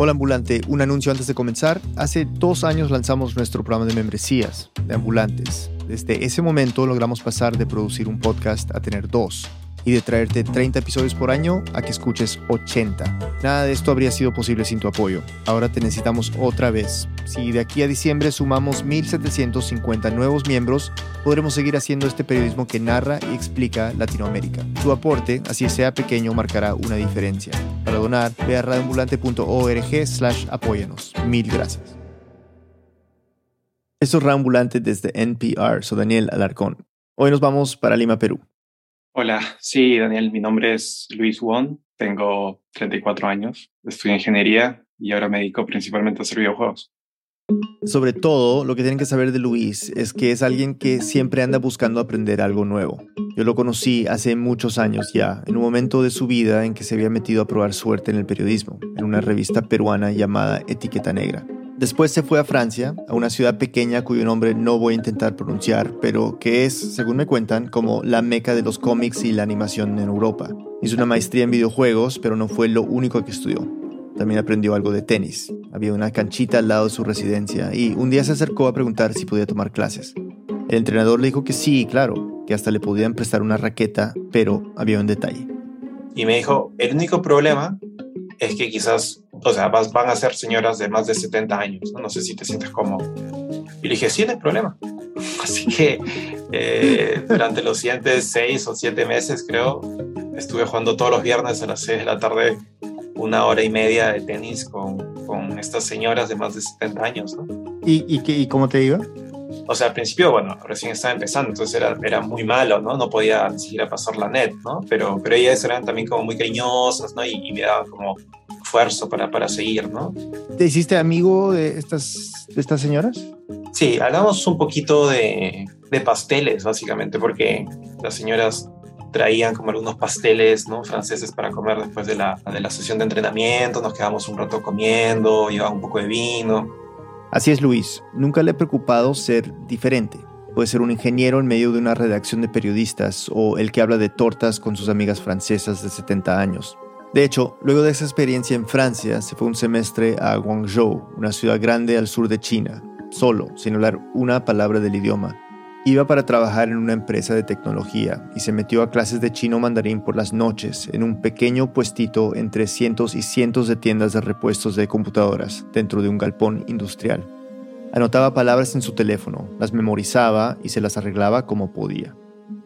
Hola Ambulante, un anuncio antes de comenzar. Hace dos años lanzamos nuestro programa de membresías de ambulantes. Desde ese momento logramos pasar de producir un podcast a tener dos y de traerte 30 episodios por año a que escuches 80. Nada de esto habría sido posible sin tu apoyo. Ahora te necesitamos otra vez. Si de aquí a diciembre sumamos 1.750 nuevos miembros, podremos seguir haciendo este periodismo que narra y explica Latinoamérica. Tu aporte, así sea pequeño, marcará una diferencia. Para donar, ve a radioambulante.org slash. Mil gracias. Esto es Radioambulante desde NPR. Soy Daniel Alarcón. Hoy nos vamos para Lima, Perú. Hola, sí, Daniel, mi nombre es Luis Won, tengo 34 años, estudio ingeniería y ahora me dedico principalmente a hacer videojuegos. Sobre todo, lo que tienen que saber de Luis es que es alguien que siempre anda buscando aprender algo nuevo. Yo lo conocí hace muchos años ya, en un momento de su vida en que se había metido a probar suerte en el periodismo, en una revista peruana llamada Etiqueta Negra. Después se fue a Francia, a una ciudad pequeña cuyo nombre no voy a intentar pronunciar, pero que es, según me cuentan, como la meca de los cómics y la animación en Europa. Hizo una maestría en videojuegos, pero no fue lo único que estudió. También aprendió algo de tenis. Había una canchita al lado de su residencia y un día se acercó a preguntar si podía tomar clases. El entrenador le dijo que sí, claro, que hasta le podían prestar una raqueta, pero había un detalle. Y me dijo, el único problema es que quizás, o sea, van a ser señoras de más de 70 años, no, sé si te sientes cómodo. Y le dije, sí, no hay problema. Así que eh, durante los siguientes seis o siete meses, creo, estuve jugando todos los viernes a las 6 de la tarde una hora y media de tenis con, con estas señoras de más de 70 años. ¿no? ¿Y, y, qué, ¿Y cómo te iba? O sea, al principio, bueno, recién estaba empezando, entonces era, era muy malo, ¿no? No podía ni siquiera pasar la net, ¿no? Pero, pero ellas eran también como muy cariñosas, ¿no? Y, me daban como esfuerzo para, para seguir, ¿no? ¿Te hiciste amigo de estas, de estas señoras? Sí, hablamos un poquito de, de pasteles, básicamente, porque las señoras traían como algunos pasteles ¿no? franceses para comer después de la, de la sesión de entrenamiento, nos quedamos un rato comiendo, llevaba un poco de vino. Así es Luis, nunca le ha preocupado ser diferente. Puede ser un ingeniero en medio de una redacción de periodistas o el que habla de tortas con sus amigas francesas de 70 años. De hecho, luego de esa experiencia en Francia, se fue un semestre a Guangzhou, una ciudad grande al sur de China, solo, sin hablar una palabra del idioma, Iba para trabajar en una empresa de tecnología y se metió a clases de chino mandarín por las noches en un pequeño puestito entre cientos y cientos de tiendas de repuestos de computadoras dentro de un galpón industrial. Anotaba palabras en su teléfono, las memorizaba y se las arreglaba como podía.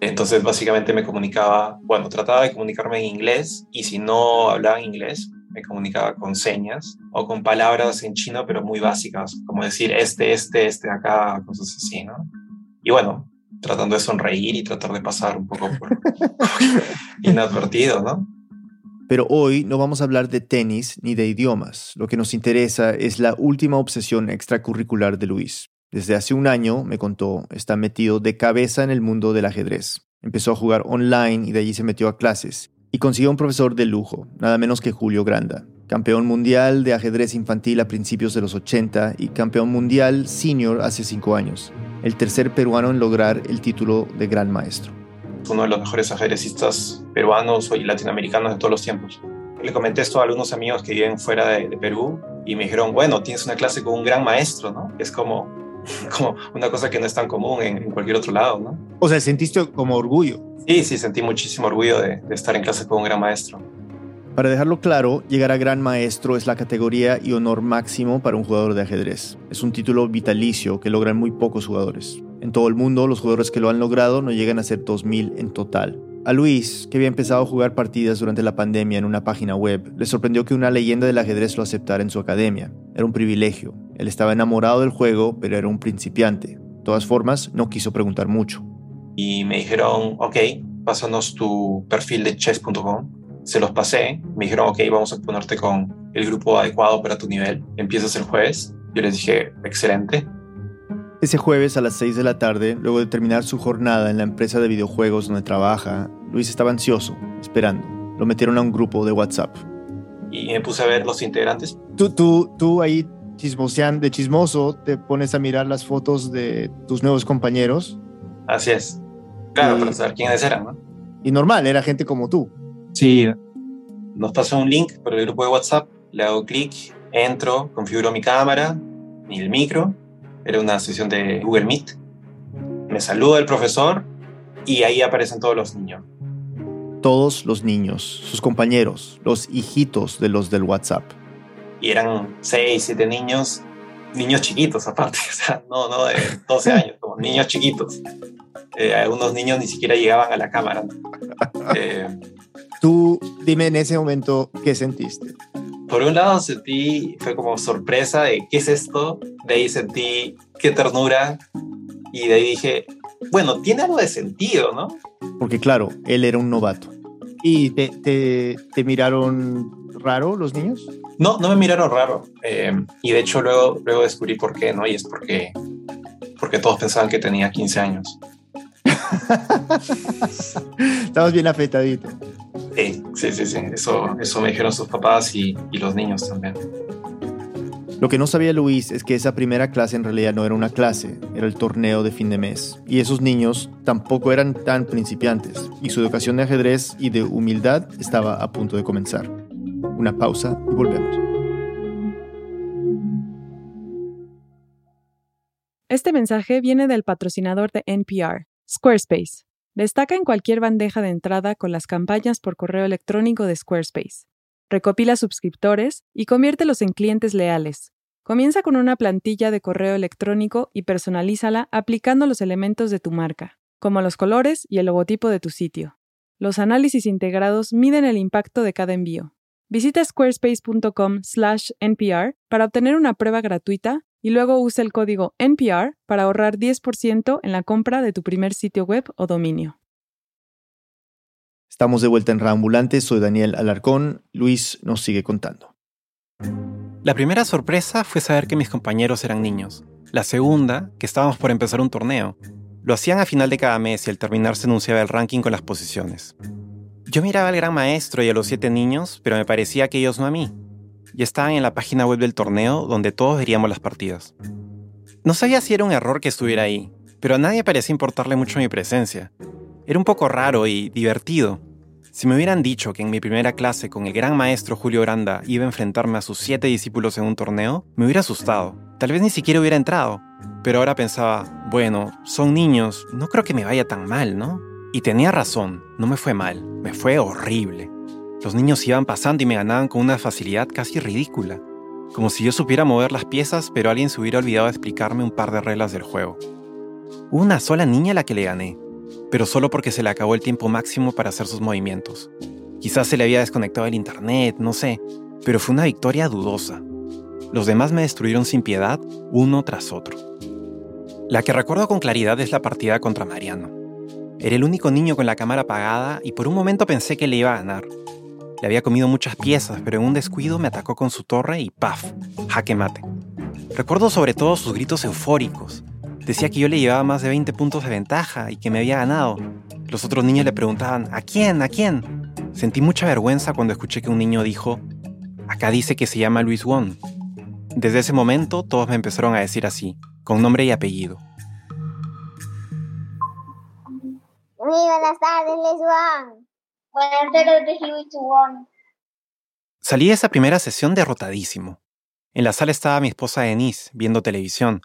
Entonces básicamente me comunicaba, bueno, trataba de comunicarme en inglés y si no hablaba inglés, me comunicaba con señas o con palabras en chino, pero muy básicas, como decir este, este, este acá, cosas así, ¿no? Y bueno, tratando de sonreír y tratar de pasar un poco por inadvertido, ¿no? Pero hoy no vamos a hablar de tenis ni de idiomas. Lo que nos interesa es la última obsesión extracurricular de Luis. Desde hace un año, me contó, está metido de cabeza en el mundo del ajedrez. Empezó a jugar online y de allí se metió a clases. Y consiguió un profesor de lujo, nada menos que Julio Granda, campeón mundial de ajedrez infantil a principios de los 80 y campeón mundial senior hace 5 años el tercer peruano en lograr el título de gran maestro. Uno de los mejores ajedrecistas peruanos y latinoamericanos de todos los tiempos. Le comenté esto a algunos amigos que viven fuera de, Perú y me dijeron, bueno, tienes una clase con un gran maestro, ¿no? Es como, como una cosa que no es tan común en, cualquier otro lado, ¿no? O sea, sentiste como orgullo. Sí, sí, sentí muchísimo orgullo de, de estar en clase con un gran maestro. Para dejarlo claro, llegar a gran maestro es la categoría y honor máximo para un jugador de ajedrez. Es un título vitalicio que logran muy pocos jugadores. En todo el mundo, los jugadores que lo han logrado no llegan a ser 2.000 en total. A Luis, que había empezado a jugar partidas durante la pandemia en una página web, le sorprendió que una leyenda del ajedrez lo aceptara en su academia. Era un privilegio. Él estaba enamorado del juego, pero era un principiante. De todas formas, no quiso preguntar mucho. Y me dijeron, ok, pásanos tu perfil de chess.com se los pasé, me dijeron, ok, vamos a ponerte con el grupo adecuado para tu nivel, empiezas el jueves. Yo les dije, excelente. Ese jueves a las 6 de la tarde, luego de terminar su jornada en la empresa de videojuegos donde trabaja, Luis estaba ansioso, esperando. Lo metieron a un grupo de WhatsApp. Y me puse a ver los integrantes. Tú, tú, tú ahí chismosean, de chismoso, te pones a mirar las fotos de tus nuevos compañeros. Así es. Claro, para saber quiénes eran, ¿no? Y normal, era gente como tú. Sí, nos pasó un link por el grupo de WhatsApp, le hago clic Entro, configuro mi cámara y el micro. Era una sesión de Google Meet. Me saluda el profesor y ahí aparecen todos los niños. Todos los niños, sus compañeros, los hijitos de los del WhatsApp. Y eran seis, siete niños, niños chiquitos aparte, o sea, no, no de 12 años, como niños chiquitos. Eh, algunos niños ni siquiera llegaban a la cámara. Eh, Tú dime en ese momento qué sentiste. Por un lado sentí, fue como sorpresa de qué es esto, de ahí sentí qué ternura y de ahí dije, bueno, tiene algo de sentido, ¿no? Porque claro, él era un novato. ¿Y te, te, miraron raro los niños? No, no me miraron raro. Eh, y de hecho luego, luego descubrí por qué, ¿no? Y es porque, porque todos pensaban que tenía 15 años. Estamos bien afeitaditos. Sí, sí, sí, sí. Eso, eso me dijeron sus papás y, y los niños también. Lo que no sabía Luis es que esa primera clase en realidad no era una clase, era el torneo de fin de mes. Y esos niños tampoco eran tan principiantes, y su educación de ajedrez y de humildad estaba a punto de comenzar. Una pausa y volvemos. Este mensaje viene del patrocinador de NPR, Squarespace. Destaca en cualquier bandeja de entrada con las campañas por correo electrónico de Squarespace. Recopila suscriptores y conviértelos en clientes leales. Comienza con una plantilla de correo electrónico y personalízala aplicando los elementos de tu marca, como los colores y el logotipo de tu sitio. Los análisis integrados miden el impacto de cada envío. Visita squarespace.com/npr para obtener una prueba gratuita y luego usa el código NPR para ahorrar 10% en la compra de tu primer sitio web o dominio. Estamos de vuelta en Reambulante, soy Daniel Alarcón, Luis nos sigue contando. La primera sorpresa fue saber que mis compañeros eran niños. La segunda, que estábamos por empezar un torneo. Lo hacían a final de cada mes y al terminar se anunciaba el ranking con las posiciones. Yo miraba al gran maestro y a los siete niños, pero me parecía que ellos no a mí. Y estaban en la página web del torneo donde todos veríamos las partidas. No sabía si era un error que estuviera ahí, pero a nadie parecía importarle mucho mi presencia. Era un poco raro y divertido. Si me hubieran dicho que en mi primera clase con el gran maestro Julio Granda iba a enfrentarme a sus siete discípulos en un torneo, me hubiera asustado. Tal vez ni siquiera hubiera entrado. Pero ahora pensaba, bueno, son niños, no creo que me vaya tan mal, ¿no? Y tenía razón, no me fue mal, me fue horrible. Los niños iban pasando y me ganaban con una facilidad casi ridícula. Como si yo supiera mover las piezas, pero alguien se hubiera olvidado de explicarme un par de reglas del juego. Una sola niña a la que le gané, pero solo porque se le acabó el tiempo máximo para hacer sus movimientos. Quizás se le había desconectado el internet, no sé, pero fue una victoria dudosa. Los demás me destruyeron sin piedad, uno tras otro. La que recuerdo con claridad es la partida contra Mariano. Era el único niño con la cámara apagada y por un momento pensé que le iba a ganar. Le había comido muchas piezas, pero en un descuido me atacó con su torre y ¡paf! jaque mate. Recuerdo sobre todo sus gritos eufóricos, Decía que yo le llevaba más de 20 puntos de ventaja y que me había ganado. Los otros niños le preguntaban, ¿a quién? ¿A quién? Sentí mucha vergüenza cuando escuché que un niño dijo, acá dice que se llama Luis Won. Desde ese momento todos me empezaron a decir así, con nombre y apellido. Buenas tardes. Buenas tardes, Luis Won. Salí de esa primera sesión derrotadísimo. En la sala estaba mi esposa Denise, viendo televisión,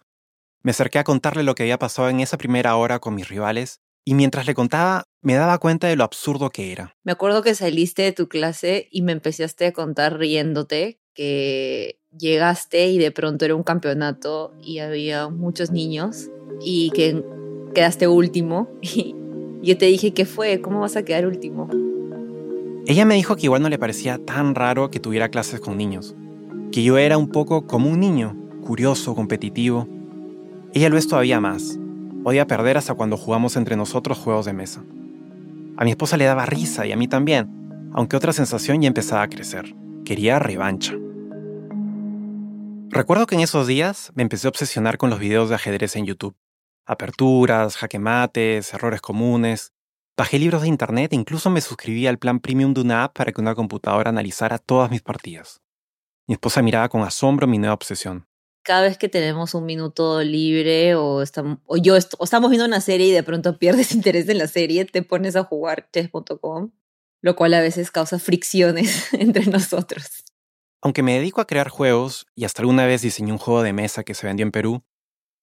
me acerqué a contarle lo que había pasado en esa primera hora con mis rivales y mientras le contaba me daba cuenta de lo absurdo que era. Me acuerdo que saliste de tu clase y me empezaste a contar riéndote que llegaste y de pronto era un campeonato y había muchos niños y que quedaste último y yo te dije, ¿qué fue? ¿Cómo vas a quedar último? Ella me dijo que igual no le parecía tan raro que tuviera clases con niños, que yo era un poco como un niño, curioso, competitivo, ella lo es todavía más. Odia perder hasta cuando jugamos entre nosotros juegos de mesa. A mi esposa le daba risa y a mí también, aunque otra sensación ya empezaba a crecer. Quería revancha. Recuerdo que en esos días me empecé a obsesionar con los videos de ajedrez en YouTube. Aperturas, jaquemates, errores comunes. Bajé libros de internet e incluso me suscribí al plan premium de una app para que una computadora analizara todas mis partidas. Mi esposa miraba con asombro mi nueva obsesión cada vez que tenemos un minuto libre o, estamos, o yo estamos viendo una serie y de pronto pierdes interés en la serie, te pones a jugar chess.com, lo cual a veces causa fricciones entre nosotros. Aunque me dedico a crear juegos y hasta alguna vez diseñé un juego de mesa que se vendió en Perú,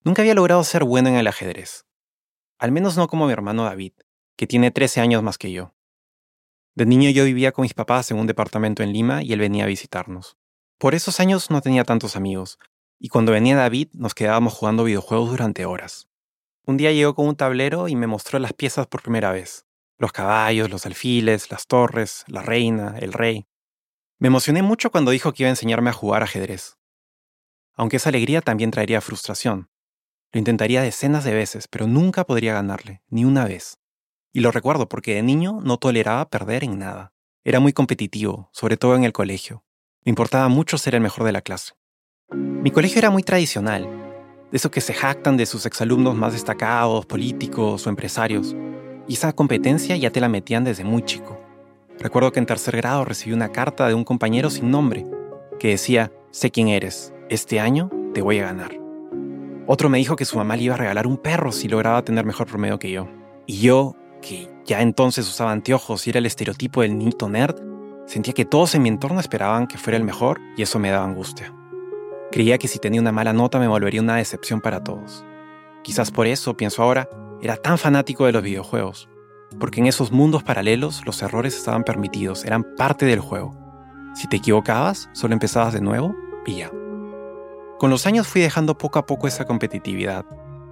nunca había logrado ser bueno en el ajedrez. Al menos no como mi hermano David, que tiene 13 años más que yo. De niño yo vivía con mis papás en un departamento en Lima y él venía a visitarnos. Por esos años no tenía tantos amigos, y cuando venía David nos quedábamos jugando videojuegos durante horas. Un día llegó con un tablero y me mostró las piezas por primera vez. Los caballos, los alfiles, las torres, la reina, el rey. Me emocioné mucho cuando dijo que iba a enseñarme a jugar ajedrez. Aunque esa alegría también traería frustración. Lo intentaría decenas de veces, pero nunca podría ganarle, ni una vez. Y lo recuerdo porque de niño no toleraba perder en nada. Era muy competitivo, sobre todo en el colegio. Me importaba mucho ser el mejor de la clase. Mi colegio era muy tradicional, de esos que se jactan de sus exalumnos más destacados, políticos o empresarios. Y esa competencia ya te la metían desde muy chico. Recuerdo que en tercer grado recibí una carta de un compañero sin nombre, que decía, sé quién eres, este año te voy a ganar. Otro me dijo que su mamá le iba a regalar un perro si lograba tener mejor promedio que yo. Y yo, que ya entonces usaba anteojos y era el estereotipo del niñito nerd, sentía que todos en mi entorno esperaban que fuera el mejor y eso me daba angustia. Creía que si tenía una mala nota me volvería una decepción para todos. Quizás por eso, pienso ahora, era tan fanático de los videojuegos, porque en esos mundos paralelos los errores estaban permitidos, eran parte del juego. Si te equivocabas, solo empezabas de nuevo y ya. Con los años fui dejando poco a poco esa competitividad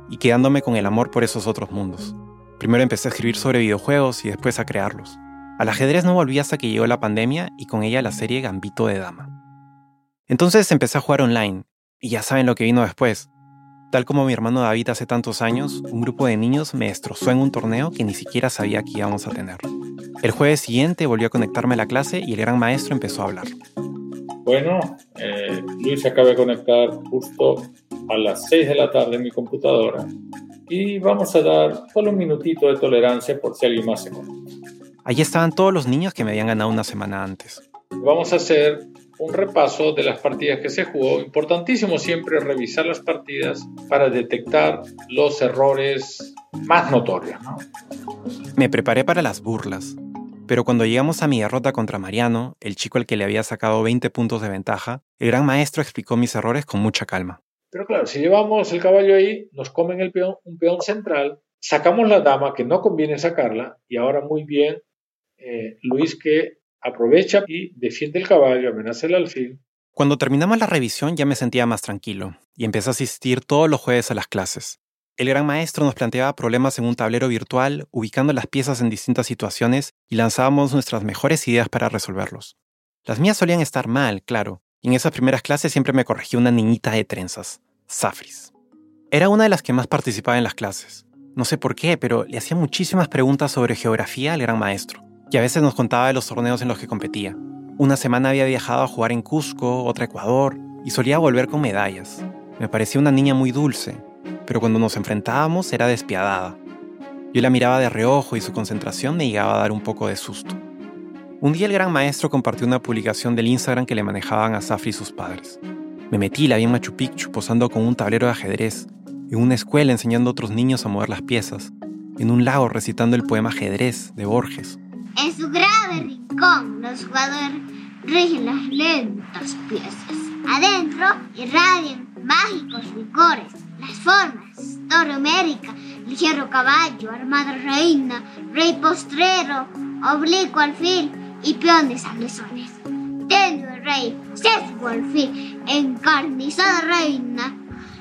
y quedándome con el amor por esos otros mundos. Primero empecé a escribir sobre videojuegos y después a crearlos. Al ajedrez no volví hasta que llegó la pandemia y con ella la serie Gambito de Dama. Entonces empecé a jugar online, y ya saben lo que vino después. Tal como mi hermano David hace tantos años, un grupo de niños me destrozó en un torneo que ni siquiera sabía que íbamos a tener. El jueves siguiente volvió a conectarme a la clase y el gran maestro empezó a hablar. Bueno, eh, Luis se acaba de conectar justo a las 6 de la tarde en mi computadora y vamos a dar solo un minutito de tolerancia por si alguien más se conecta. Allí estaban todos los niños que me habían ganado una semana antes. Vamos a hacer un repaso de las partidas que se jugó. Importantísimo siempre revisar las partidas para detectar los errores más notorios. Me preparé para las burlas, pero cuando llegamos a mi derrota contra Mariano, el chico al que le había sacado 20 puntos de ventaja, el gran maestro explicó mis errores con mucha calma. Pero claro, si llevamos el caballo ahí, nos comen el peón, un peón central, sacamos la dama que no conviene sacarla, y ahora muy bien eh, Luis que aprovecha y defiende el caballo, amenaza el alfil. Cuando terminamos la revisión ya me sentía más tranquilo y empecé a asistir todos los jueves a las clases. El gran maestro nos planteaba problemas en un tablero virtual, ubicando las piezas en distintas situaciones y lanzábamos nuestras mejores ideas para resolverlos. Las mías solían estar mal, claro, y en esas primeras clases siempre me corregía una niñita de trenzas, Safris. Era una de las que más participaba en las clases. No sé por qué, pero le hacía muchísimas preguntas sobre geografía al gran maestro y a veces nos contaba de los torneos en los que competía. Una semana había viajado a jugar en Cusco, otra Ecuador, y solía volver con medallas. Me parecía una niña muy dulce, pero cuando nos enfrentábamos era despiadada. Yo la miraba de reojo y su concentración me llegaba a dar un poco de susto. Un día el gran maestro compartió una publicación del Instagram que le manejaban a Safri y sus padres. Me metí la vi en Machu Picchu posando con un tablero de ajedrez, en una escuela enseñando a otros niños a mover las piezas, en un lago recitando el poema Ajedrez de Borges, en su grave rincón, los jugadores rigen las lentas piezas. Adentro irradian mágicos licores, las formas, toro América, ligero caballo, armada reina, rey postrero, oblicuo alfil y peones agresones. Tendido el rey, sesgo alfil, encarnizada reina,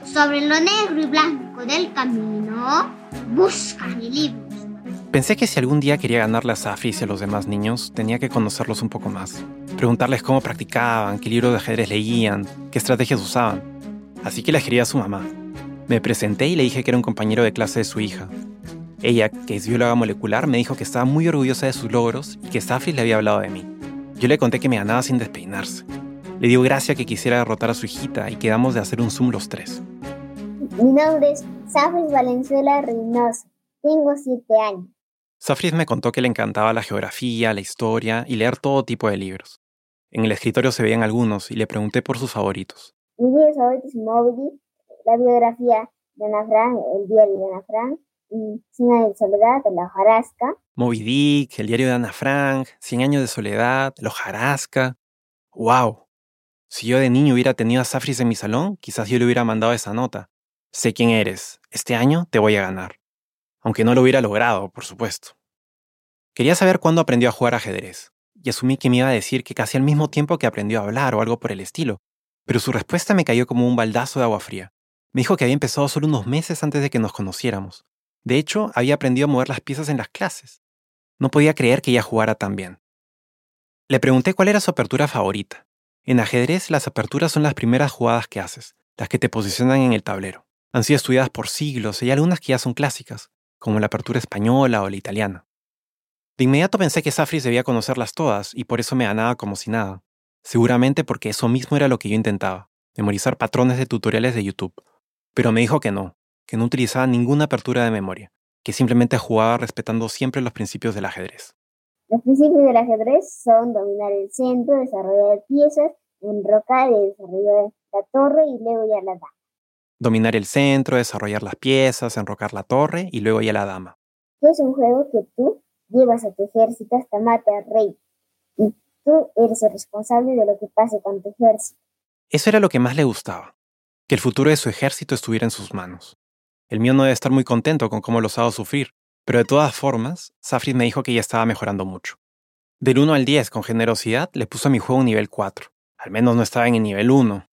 sobre lo negro y blanco del camino, buscan el libro Pensé que si algún día quería ganarle a Safris y a los demás niños, tenía que conocerlos un poco más. Preguntarles cómo practicaban, qué libros de ajedrez leían, qué estrategias usaban. Así que le escribí a su mamá. Me presenté y le dije que era un compañero de clase de su hija. Ella, que es bióloga molecular, me dijo que estaba muy orgullosa de sus logros y que Safris le había hablado de mí. Yo le conté que me ganaba sin despeinarse. Le dio gracia que quisiera derrotar a su hijita y quedamos de hacer un Zoom los tres. Mi nombre es Safris Valenzuela Reynoso. Tengo siete años. Safris me contó que le encantaba la geografía, la historia y leer todo tipo de libros. En el escritorio se veían algunos y le pregunté por sus favoritos. Mi libro favorito es Moby la biografía de Ana Frank, el diario de Ana Frank, y Cien años de soledad, la hojarasca. Moby Dick, el diario de Ana Frank, Cien años de soledad, la hojarasca. ¡Wow! Si yo de niño hubiera tenido a Safris en mi salón, quizás yo le hubiera mandado esa nota. Sé quién eres. Este año te voy a ganar. Aunque no lo hubiera logrado, por supuesto. Quería saber cuándo aprendió a jugar ajedrez, y asumí que me iba a decir que casi al mismo tiempo que aprendió a hablar o algo por el estilo, pero su respuesta me cayó como un baldazo de agua fría. Me dijo que había empezado solo unos meses antes de que nos conociéramos. De hecho, había aprendido a mover las piezas en las clases. No podía creer que ella jugara tan bien. Le pregunté cuál era su apertura favorita. En ajedrez, las aperturas son las primeras jugadas que haces, las que te posicionan en el tablero. Han sido estudiadas por siglos y hay algunas que ya son clásicas, como la apertura española o la italiana. De inmediato pensé que Safris debía conocerlas todas y por eso me ganaba como si nada. Seguramente porque eso mismo era lo que yo intentaba, memorizar patrones de tutoriales de YouTube. Pero me dijo que no, que no utilizaba ninguna apertura de memoria, que simplemente jugaba respetando siempre los principios del ajedrez. Los principios del ajedrez son dominar el centro, desarrollar piezas, enrocar y desarrollar la torre y luego ya la dama. Dominar el centro, desarrollar las piezas, enrocar la torre y luego ya la dama. Es un juego que tú llevas a tu ejército hasta matar al rey. Y tú eres el responsable de lo que pase con tu ejército. Eso era lo que más le gustaba, que el futuro de su ejército estuviera en sus manos. El mío no debe estar muy contento con cómo los hago sufrir, pero de todas formas, Safrid me dijo que ya estaba mejorando mucho. Del 1 al 10, con generosidad, le puso a mi juego un nivel 4. Al menos no estaba en el nivel 1.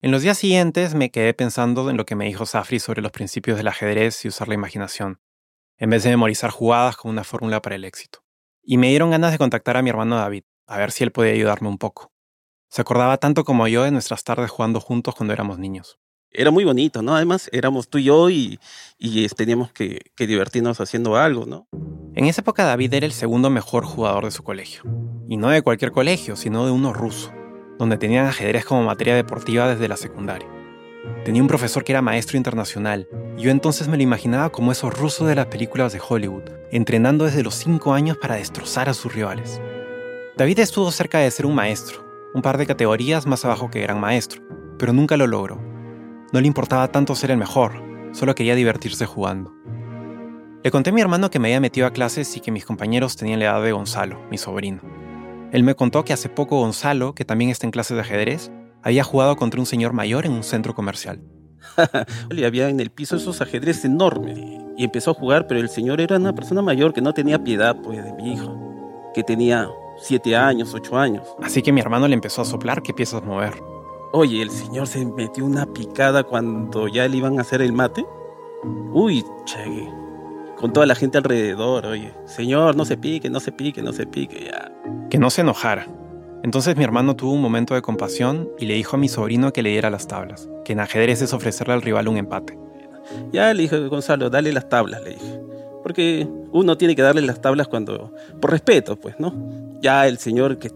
En los días siguientes me quedé pensando en lo que me dijo Safri sobre los principios del ajedrez y usar la imaginación, en vez de memorizar jugadas con una fórmula para el éxito. Y me dieron ganas de contactar a mi hermano David, a ver si él podía ayudarme un poco. Se acordaba tanto como yo de nuestras tardes jugando juntos cuando éramos niños era muy bonito, ¿no? Además, éramos tú y yo y, teníamos que, que, divertirnos haciendo algo, ¿no? En esa época David era el segundo mejor jugador de su colegio. Y no de cualquier colegio, sino de uno ruso, donde tenían ajedrez como materia deportiva desde la secundaria. Tenía un profesor que era maestro internacional, y yo entonces me lo imaginaba como esos rusos de las películas de Hollywood, entrenando desde los 5 años para destrozar a sus rivales. David estuvo cerca de ser un maestro, un par de categorías más abajo que gran maestro, pero nunca lo logró no le importaba tanto ser el mejor, solo quería divertirse jugando. Le conté a mi hermano que me había metido a clases y que mis compañeros tenían la edad de Gonzalo, mi sobrino. Él me contó que hace poco Gonzalo, que también está en clases de ajedrez, había jugado contra un señor mayor en un centro comercial. Le había en el piso esos ajedrez enormes y empezó a jugar, pero el señor era una persona mayor que no tenía piedad pues de mi hijo, que tenía siete años, ocho años. Así que mi hermano le empezó a soplar qué piezas mover. Oye, el señor se metió una picada cuando ya le iban a hacer el mate. Uy, chegue. Con toda la gente alrededor, oye. Señor, no se pique, no se pique, no se pique, ya. Que no se enojara. Entonces mi hermano tuvo un momento de compasión y le dijo a mi sobrino que le diera las tablas, que en ajedrez es ofrecerle al rival un empate. Ya le dije, Gonzalo, dale las tablas, le dije. Porque uno tiene que darle las tablas cuando. por respeto, pues, ¿no? Ya el señor que.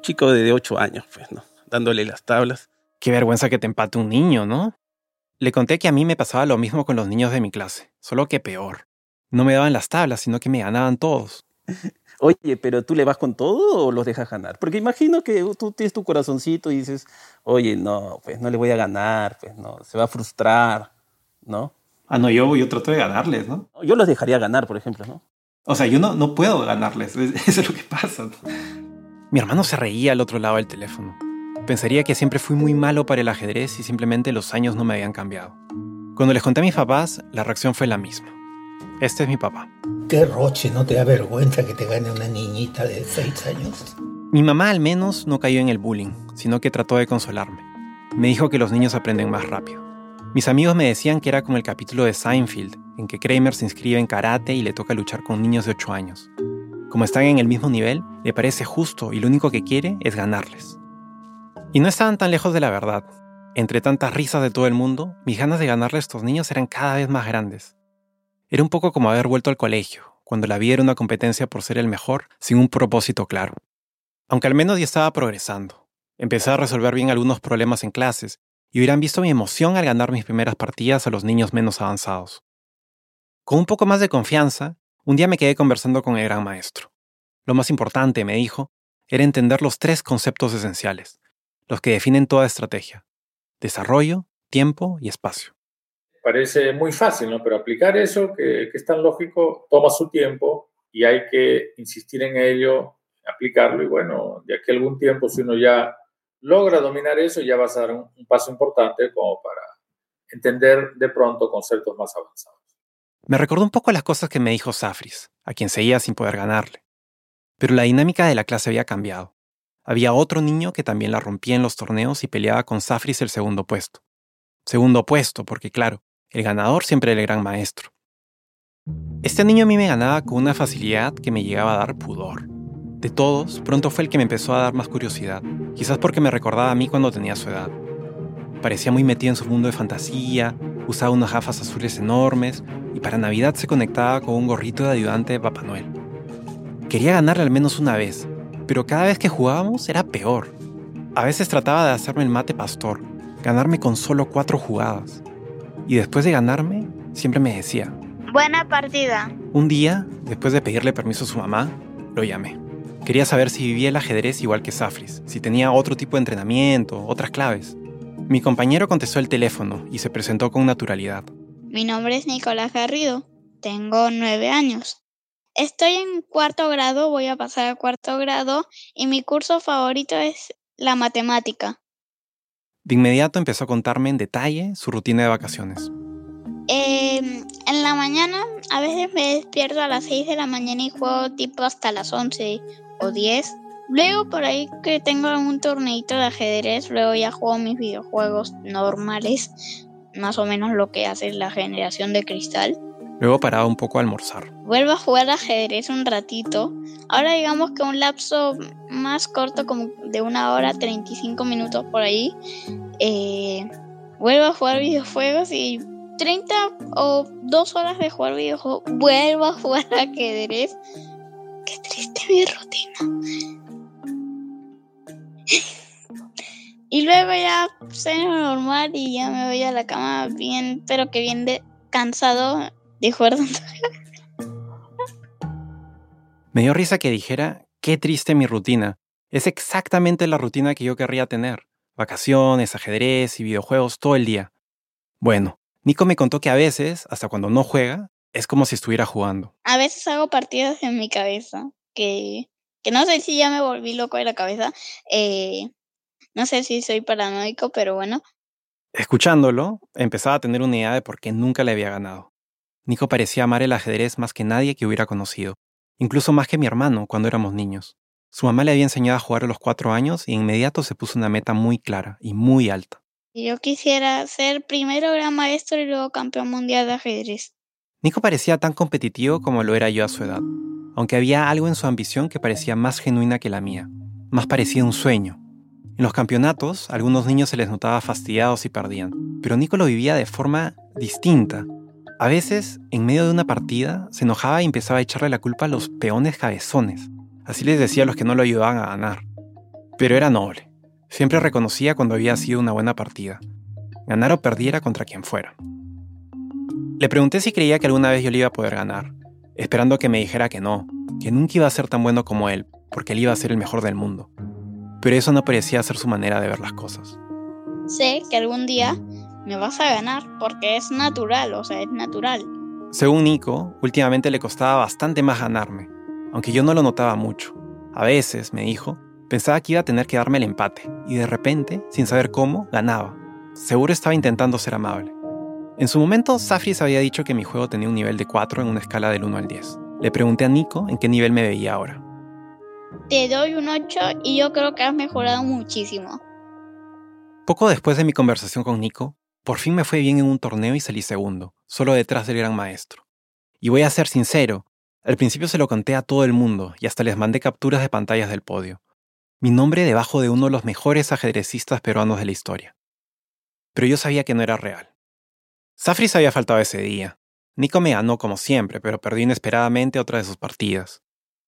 chico de 8 años, pues, ¿no? dándole las tablas. Qué vergüenza que te empate un niño, ¿no? Le conté que a mí me pasaba lo mismo con los niños de mi clase, solo que peor. No me daban las tablas, sino que me ganaban todos. Oye, pero tú le vas con todo o los dejas ganar? Porque imagino que tú tienes tu corazoncito y dices, oye, no, pues no le voy a ganar, pues no, se va a frustrar, ¿no? Ah, no, yo, yo trato de ganarles, ¿no? Yo los dejaría ganar, por ejemplo, ¿no? O sea, yo no, no puedo ganarles, eso es lo que pasa. Mi hermano se reía al otro lado del teléfono. Pensaría que siempre fui muy malo para el ajedrez y simplemente los años no me habían cambiado. Cuando les conté a mis papás, la reacción fue la misma. Este es mi papá. Qué roche, ¿no te da vergüenza que te gane una niñita de seis años? Mi mamá al menos no cayó en el bullying, sino que trató de consolarme. Me dijo que los niños aprenden más rápido. Mis amigos me decían que era como el capítulo de Seinfeld, en que Kramer se inscribe en karate y le toca luchar con niños de 8 años. Como están en el mismo nivel, le parece justo y lo único que quiere es ganarles. Y no estaban tan lejos de la verdad. Entre tantas risas de todo el mundo, mis ganas de ganarle a estos niños eran cada vez más grandes. Era un poco como haber vuelto al colegio, cuando la vida era una competencia por ser el mejor, sin un propósito claro. Aunque al menos ya estaba progresando. Empecé a resolver bien algunos problemas en clases, y hubieran visto mi emoción al ganar mis primeras partidas a los niños menos avanzados. Con un poco más de confianza, un día me quedé conversando con el gran maestro. Lo más importante, me dijo, era entender los tres conceptos esenciales, los que definen toda estrategia. Desarrollo, tiempo y espacio. Parece muy fácil, ¿no? Pero aplicar eso, que, es tan lógico, toma su tiempo y hay que insistir en ello, aplicarlo y bueno, de aquí a algún tiempo, si uno ya logra dominar eso, ya vas a dar un, un paso importante como para entender de pronto conceptos más avanzados. Me recordó un poco las cosas que me dijo Safris, a quien seguía sin poder ganarle. Pero la dinámica de la clase había cambiado. Había otro niño que también la rompía en los torneos y peleaba con Safris el segundo puesto. Segundo puesto, porque claro, el ganador siempre era el gran maestro. Este niño a mí me ganaba con una facilidad que me llegaba a dar pudor. De todos, pronto fue el que me empezó a dar más curiosidad, quizás porque me recordaba a mí cuando tenía su edad. Parecía muy metido en su mundo de fantasía, usaba unas gafas azules enormes y para Navidad se conectaba con un gorrito de ayudante de Papá Noel. Quería ganarle al menos una vez, pero cada vez que jugábamos era peor. A veces trataba de hacerme el mate pastor, ganarme con solo cuatro jugadas. Y después de ganarme, siempre me decía, Buena partida. un día, después de pedirle permiso a su mamá, lo llamé. Quería saber si vivía el ajedrez igual que Safris, si tenía otro tipo de entrenamiento, otras claves. Mi compañero contestó el teléfono y se presentó con naturalidad. Mi nombre es Nicolás Garrido. Tengo nueve años. Estoy en cuarto grado, voy a pasar a cuarto grado y mi curso favorito es la matemática. De inmediato empezó a contarme en detalle su rutina de vacaciones. Eh, en la mañana a veces me despierto a las 6 de la mañana y juego tipo hasta las 11 o 10. Luego por ahí que tengo un torneito de ajedrez, luego ya juego mis videojuegos normales, más o menos lo que hace la generación de cristal. Luego paraba un poco a almorzar. Vuelvo a jugar ajedrez un ratito. Ahora digamos que un lapso más corto, como de una hora, 35 minutos por ahí. Eh, vuelvo a jugar videojuegos y 30 o 2 horas de jugar videojuegos. Vuelvo a jugar ajedrez. Qué triste mi rutina. Y luego ya ceno normal y ya me voy a la cama bien, pero que bien de, cansado de jugar. Me dio risa que dijera, qué triste mi rutina. Es exactamente la rutina que yo querría tener. Vacaciones, ajedrez y videojuegos todo el día. Bueno, Nico me contó que a veces, hasta cuando no juega, es como si estuviera jugando. A veces hago partidas en mi cabeza que, que no sé si ya me volví loco de la cabeza. Eh, no sé si soy paranoico, pero bueno. Escuchándolo, empezaba a tener una idea de por qué nunca le había ganado. Nico parecía amar el ajedrez más que nadie que hubiera conocido, incluso más que mi hermano cuando éramos niños. Su mamá le había enseñado a jugar a los cuatro años y de inmediato se puso una meta muy clara y muy alta. Yo quisiera ser primero gran maestro y luego campeón mundial de ajedrez. Nico parecía tan competitivo como lo era yo a su edad, aunque había algo en su ambición que parecía más genuina que la mía, más parecía un sueño. En los campeonatos, a algunos niños se les notaba fastidiados y perdían, pero Nico lo vivía de forma distinta. A veces, en medio de una partida, se enojaba y empezaba a echarle la culpa a los peones cabezones. Así les decía a los que no lo ayudaban a ganar. Pero era noble. Siempre reconocía cuando había sido una buena partida. Ganar o perdiera contra quien fuera. Le pregunté si creía que alguna vez yo le iba a poder ganar, esperando que me dijera que no, que nunca iba a ser tan bueno como él, porque él iba a ser el mejor del mundo. Pero eso no parecía ser su manera de ver las cosas. Sé que algún día me vas a ganar porque es natural, o sea, es natural. Según Nico, últimamente le costaba bastante más ganarme, aunque yo no lo notaba mucho. A veces, me dijo, pensaba que iba a tener que darme el empate, y de repente, sin saber cómo, ganaba. Seguro estaba intentando ser amable. En su momento, Safris había dicho que mi juego tenía un nivel de 4 en una escala del 1 al 10. Le pregunté a Nico en qué nivel me veía ahora. Te doy un 8 y yo creo que has mejorado muchísimo. Poco después de mi conversación con Nico, por fin me fue bien en un torneo y salí segundo, solo detrás del gran maestro. Y voy a ser sincero, al principio se lo conté a todo el mundo y hasta les mandé capturas de pantallas del podio. Mi nombre debajo de uno de los mejores ajedrecistas peruanos de la historia. Pero yo sabía que no era real. Safris había faltado ese día. Nico me ganó como siempre, pero perdió inesperadamente otra de sus partidas.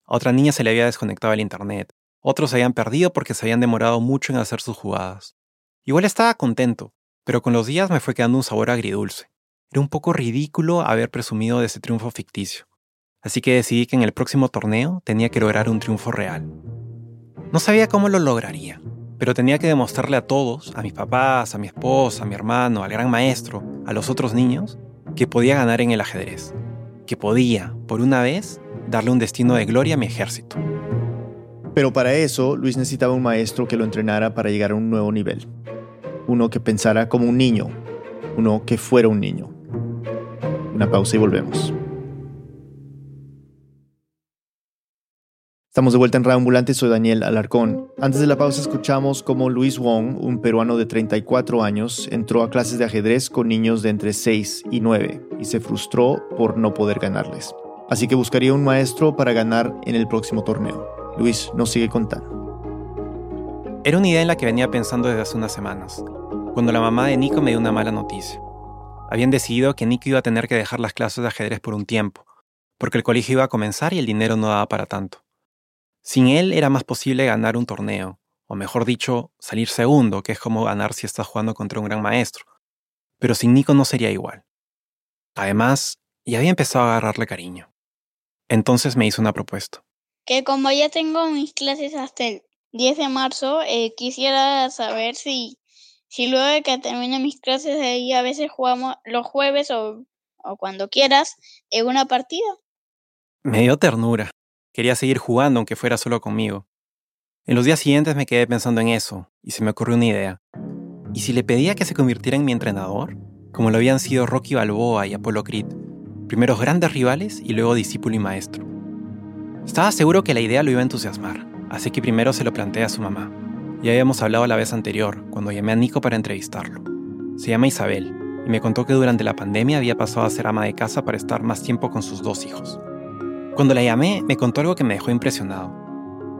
Otra niña se le había desconectado el internet. Otros se habían perdido porque se habían demorado mucho en hacer sus jugadas. Igual estaba contento, pero con los días me fue quedando un sabor agridulce. Era un poco ridículo haber presumido de ese triunfo ficticio. Así que decidí que en el próximo torneo tenía que lograr un triunfo real. No sabía cómo lo lograría, pero tenía que demostrarle a todos, a mis papás, a mi esposa, a mi hermano, al gran maestro, a los otros niños, que podía ganar en el ajedrez. Que podía, por una vez, darle un destino de gloria a mi ejército. Pero para eso, Luis necesitaba un maestro que lo entrenara para llegar a un nuevo nivel. Uno que pensara como un niño, uno que fuera un niño. Una pausa y volvemos. Estamos de vuelta en Radio Ambulante, soy Daniel Alarcón. Antes de la pausa escuchamos cómo Luis Wong, un peruano de 34 años, entró a clases de ajedrez con niños de entre 6 y 9 y se frustró por no poder ganarles. Así que buscaría un maestro para ganar en el próximo torneo. Luis nos sigue contando. Era una idea en la que venía pensando desde hace unas semanas, cuando la mamá de Nico me dio una mala noticia. Habían decidido que Nico iba a tener que dejar las clases de ajedrez por un tiempo, porque el colegio iba a comenzar y el dinero no daba para tanto. Sin él era más posible ganar un torneo, o mejor dicho, salir segundo, que es como ganar si estás jugando contra un gran maestro. Pero sin Nico no sería igual. Además, ya había empezado a agarrarle cariño. Entonces me hizo una propuesta. Que como ya tengo mis clases hasta el 10 de marzo, eh, quisiera saber si, si luego de que termine mis clases de ahí a veces jugamos los jueves o, o cuando quieras en una partida. Me dio ternura. Quería seguir jugando aunque fuera solo conmigo. En los días siguientes me quedé pensando en eso y se me ocurrió una idea. ¿Y si le pedía que se convirtiera en mi entrenador? Como lo habían sido Rocky Balboa y Apollo Creed, primeros grandes rivales y luego discípulo y maestro. Estaba seguro que la idea lo iba a entusiasmar, así que primero se lo planteé a su mamá. Ya habíamos hablado la vez anterior, cuando llamé a Nico para entrevistarlo. Se llama Isabel, y me contó que durante la pandemia había pasado a ser ama de casa para estar más tiempo con sus dos hijos. Cuando la llamé, me contó algo que me dejó impresionado.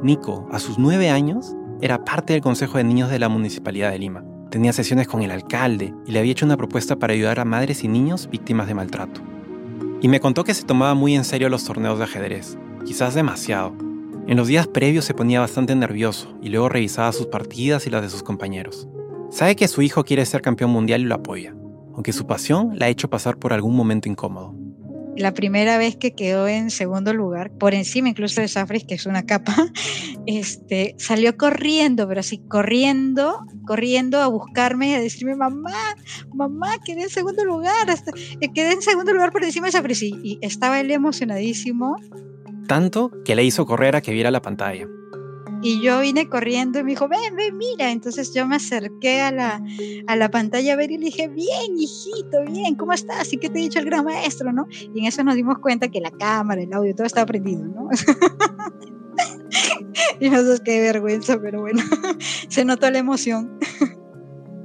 Nico, a sus nueve años, era parte del Consejo de Niños de la Municipalidad de Lima. Tenía sesiones con el alcalde y le había hecho una propuesta para ayudar a madres y niños víctimas de maltrato. Y me contó que se tomaba muy en serio los torneos de ajedrez, quizás demasiado. En los días previos se ponía bastante nervioso y luego revisaba sus partidas y las de sus compañeros. Sabe que su hijo quiere ser campeón mundial y lo apoya, aunque su pasión la ha hecho pasar por algún momento incómodo la primera vez que quedó en segundo lugar, por encima incluso de Safris, que es una capa, este, salió corriendo, pero así corriendo, corriendo a buscarme y a decirme, mamá, mamá, quedé en segundo lugar, eh, quedé en segundo lugar por encima de Safris. Y, y estaba él emocionadísimo. Tanto que le hizo correr a que viera la pantalla. Y yo vine corriendo y me dijo, ven, ven, mira. Entonces yo me acerqué a la, a la pantalla a ver y le dije, bien, hijito, bien, ¿cómo estás? ¿Y qué te ha dicho el gran maestro, no? Y en eso nos dimos cuenta que la cámara, el audio, todo estaba prendido, ¿no? y no sé qué vergüenza, pero bueno, se notó la emoción.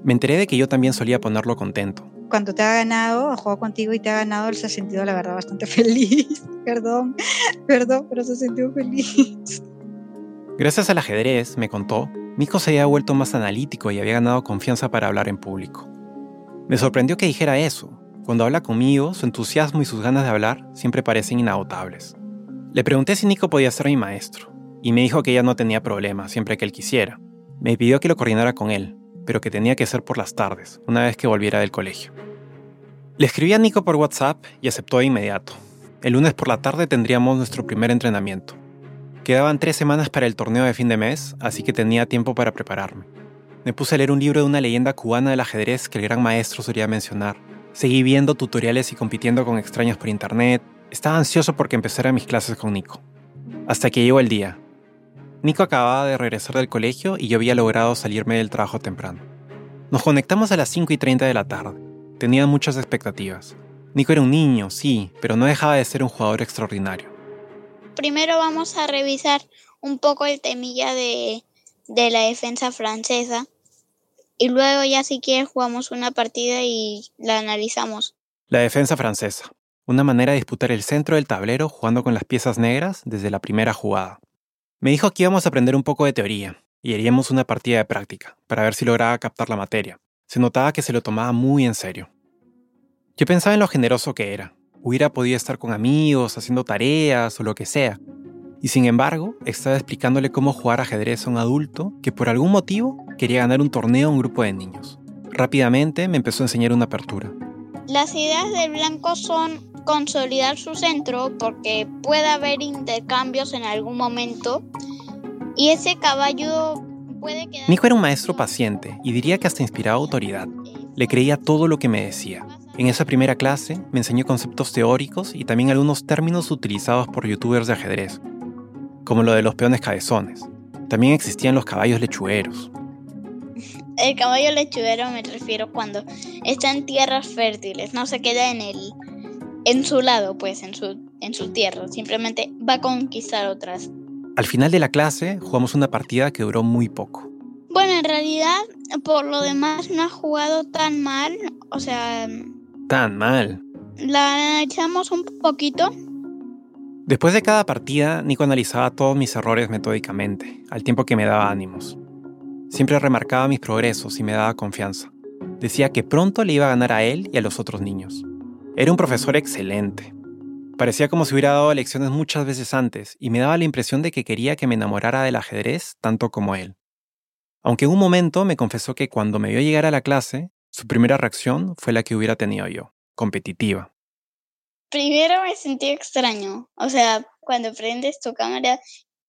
Me enteré de que yo también solía ponerlo contento. Cuando te ha ganado, jugado contigo y te ha ganado, él se ha sentido, la verdad, bastante feliz. perdón, perdón, pero se ha sentido feliz. Gracias al ajedrez, me contó, Nico se había vuelto más analítico y había ganado confianza para hablar en público. Me sorprendió que dijera eso. Cuando habla conmigo, su entusiasmo y sus ganas de hablar siempre parecen inagotables. Le pregunté si Nico podía ser mi maestro, y me dijo que ella no tenía problema siempre que él quisiera. Me pidió que lo coordinara con él, pero que tenía que ser por las tardes, una vez que volviera del colegio. Le escribí a Nico por WhatsApp y aceptó de inmediato. El lunes por la tarde tendríamos nuestro primer entrenamiento. Quedaban tres semanas para el torneo de fin de mes, así que tenía tiempo para prepararme. Me puse a leer un libro de una leyenda cubana del ajedrez que el gran maestro solía mencionar. Seguí viendo tutoriales y compitiendo con extraños por internet. Estaba ansioso porque empezara mis clases con Nico. Hasta que llegó el día. Nico acababa de regresar del colegio y yo había logrado salirme del trabajo temprano. Nos conectamos a las 5 y 30 de la tarde. Tenía muchas expectativas. Nico era un niño, sí, pero no dejaba de ser un jugador extraordinario primero vamos a revisar un poco el temilla de, de la defensa francesa y luego ya si quieres jugamos una partida y la analizamos. La defensa francesa. Una manera de disputar el centro del tablero jugando con las piezas negras desde la primera jugada. Me dijo que íbamos a aprender un poco de teoría y haríamos una partida de práctica para ver si lograba captar la materia. Se notaba que se lo tomaba muy en serio. Yo pensaba en lo generoso que era, Hubiera podido estar con amigos, haciendo tareas o lo que sea. Y sin embargo, estaba explicándole cómo jugar ajedrez a un adulto que por algún motivo quería ganar un torneo a un grupo de niños. Rápidamente me empezó a enseñar una apertura. Las ideas del blanco son consolidar su centro porque puede haber intercambios en algún momento y ese caballo puede quedar... Nico era un maestro paciente y diría que hasta inspiraba autoridad. Le creía todo lo que me decía. En esa primera clase me enseñó conceptos teóricos y también algunos términos utilizados por youtubers de ajedrez, como lo de los peones cabezones. También existían los caballos lechugueros. El caballo lechuguero me refiero cuando está en tierras fértiles, no se queda en el en su lado, pues en su en su tierra, simplemente va a conquistar otras. Al final de la clase jugamos una partida que duró muy poco. Bueno, en realidad, por lo demás no ha jugado tan mal, o sea, Tan mal. la analizamos un poquito. Después de cada partida, Nico analizaba todos mis errores metódicamente, al tiempo que me daba ánimos. Siempre remarcaba mis progresos y me daba confianza. Decía que pronto le iba a ganar a él y a los otros niños. Era un profesor excelente. Parecía como si hubiera dado lecciones muchas veces antes y me daba la impresión de que quería que me enamorara del ajedrez tanto como él. Aunque en un momento me confesó que cuando me vio llegar a la clase, su primera reacción fue la que hubiera tenido yo, competitiva. Primero me sentí extraño, o sea, cuando prendes tu cámara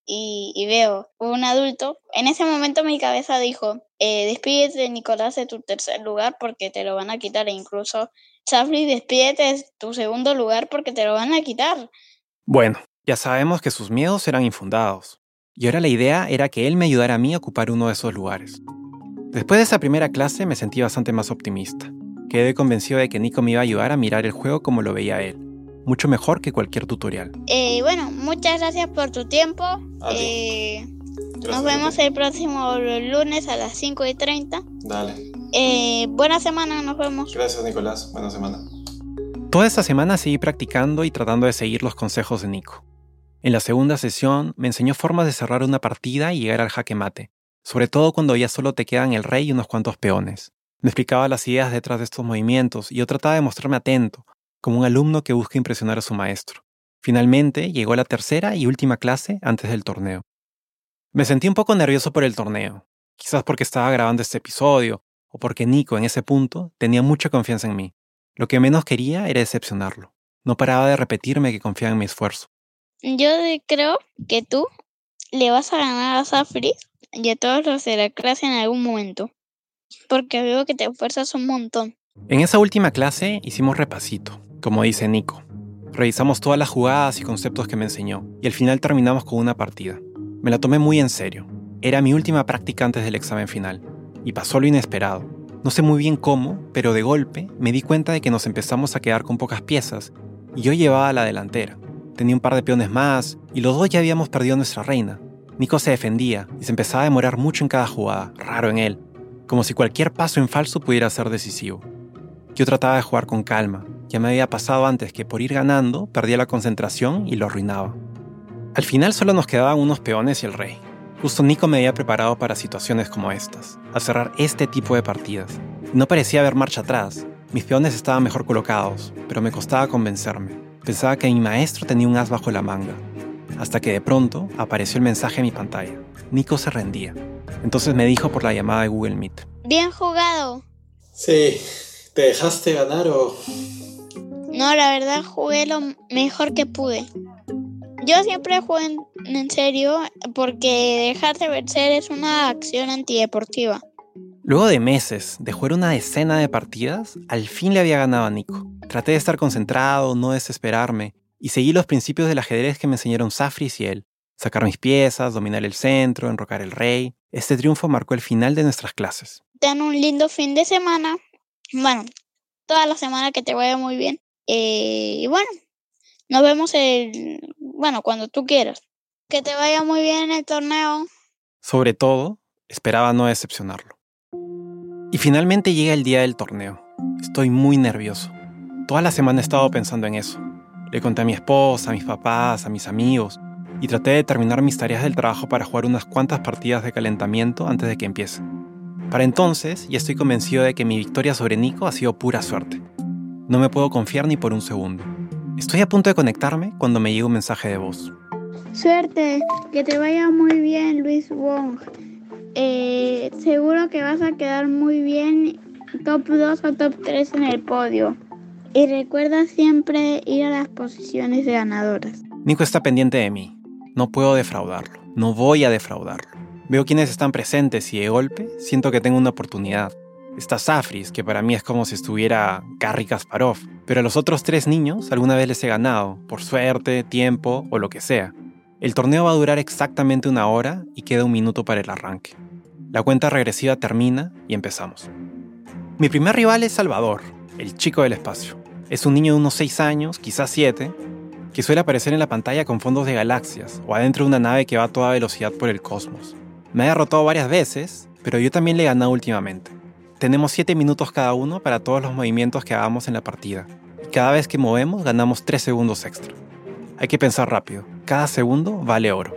y, y veo un adulto, en ese momento mi cabeza dijo, eh, despídete Nicolás de tu tercer lugar porque te lo van a quitar e incluso Chafri despídete de tu segundo lugar porque te lo van a quitar. Bueno, ya sabemos que sus miedos eran infundados, y ahora la idea era que él me ayudara a mí a ocupar uno de esos lugares. Después de esa primera clase me sentí bastante más optimista. Quedé convencido de que Nico me iba a ayudar a mirar el juego como lo veía él, mucho mejor que cualquier tutorial. Eh, bueno, muchas gracias por tu tiempo. Eh, nos vemos el próximo lunes a las 5 y 30. Dale. Eh, buena semana, nos vemos. Gracias, Nicolás. Buena semana. Toda esta semana seguí practicando y tratando de seguir los consejos de Nico. En la segunda sesión me enseñó formas de cerrar una partida y llegar al jaque mate, sobre todo cuando ya solo te quedan el rey y unos cuantos peones. Me explicaba las ideas detrás de estos movimientos y yo trataba de mostrarme atento, como un alumno que busca impresionar a su maestro. Finalmente llegó la tercera y última clase antes del torneo. Me sentí un poco nervioso por el torneo, quizás porque estaba grabando este episodio o porque Nico en ese punto tenía mucha confianza en mí. Lo que menos quería era decepcionarlo. No paraba de repetirme que confiaba en mi esfuerzo. Yo creo que tú le vas a ganar a Safri y a todos los de la clase en algún momento. Porque veo que te esfuerzas un montón. En esa última clase hicimos repasito, como dice Nico. Revisamos todas las jugadas y conceptos que me enseñó, y al final terminamos con una partida. Me la tomé muy en serio. Era mi última práctica antes del examen final, y pasó lo inesperado. No sé muy bien cómo, pero de golpe me di cuenta de que nos empezamos a quedar con pocas piezas, y yo llevaba la delantera. Tenía un par de peones más, y los dos ya habíamos perdido nuestra reina. Nico se defendía, y se empezaba a demorar mucho en cada jugada, raro en él, como si cualquier paso en falso pudiera ser decisivo. Yo trataba de jugar con calma. Ya me había pasado antes que por ir ganando perdía la concentración y lo arruinaba. Al final solo nos quedaban unos peones y el rey. Justo Nico me había preparado para situaciones como estas, a cerrar este tipo de partidas. No parecía haber marcha atrás. Mis peones estaban mejor colocados, pero me costaba convencerme. Pensaba que mi maestro tenía un as bajo la manga. Hasta que de pronto apareció el mensaje en mi pantalla. Nico se rendía. Entonces me dijo por la llamada de Google Meet. Bien jugado. Sí, ¿te dejaste ganar o...? No, la verdad jugué lo mejor que pude. Yo siempre juego en, en serio porque dejarse vencer es una acción antideportiva. Luego de meses de jugar una decena de partidas, al fin le había ganado a Nico. Traté de estar concentrado, no desesperarme, y seguí los principios del ajedrez que me enseñaron Safris y él. Sacar mis piezas, dominar el centro, enrocar el rey. Este triunfo marcó el final de nuestras clases. Ten un lindo fin de semana. Bueno, toda la semana que te vaya muy bien. Eh, y bueno, nos vemos el, bueno, cuando tú quieras. Que te vaya muy bien en el torneo. Sobre todo, esperaba no decepcionarlo. Y finalmente llega el día del torneo. Estoy muy nervioso. Toda la semana he estado pensando en eso. Le conté a mi esposa, a mis papás, a mis amigos, y traté de terminar mis tareas del trabajo para jugar unas cuantas partidas de calentamiento antes de que empiece. Para entonces, ya estoy convencido de que mi victoria sobre Nico ha sido pura suerte. No me puedo confiar ni por un segundo. Estoy a punto de conectarme cuando me llega un mensaje de voz. Suerte, que te vaya muy bien, Luis Wong. Eh, seguro que vas a quedar muy bien, top 2 o top 3 en el podio. Y recuerda siempre ir a las posiciones de ganadoras. Nico está pendiente de mí. No puedo defraudarlo. No voy a defraudarlo. Veo quiénes están presentes y de golpe siento que tengo una oportunidad. Está Safris, que para mí es como si estuviera Garry Kasparov. Pero a los otros tres niños alguna vez les he ganado, por suerte, tiempo o lo que sea. El torneo va a durar exactamente una hora y queda un minuto para el arranque. La cuenta regresiva termina y empezamos. Mi primer rival es Salvador, el chico del espacio. Es un niño de unos 6 años, quizás 7, que suele aparecer en la pantalla con fondos de galaxias o adentro de una nave que va a toda velocidad por el cosmos. Me ha derrotado varias veces, pero yo también le he ganado últimamente. Tenemos 7 minutos cada uno para todos los movimientos que hagamos en la partida. Y cada vez que movemos ganamos 3 segundos extra. Hay que pensar rápido. Cada segundo vale oro.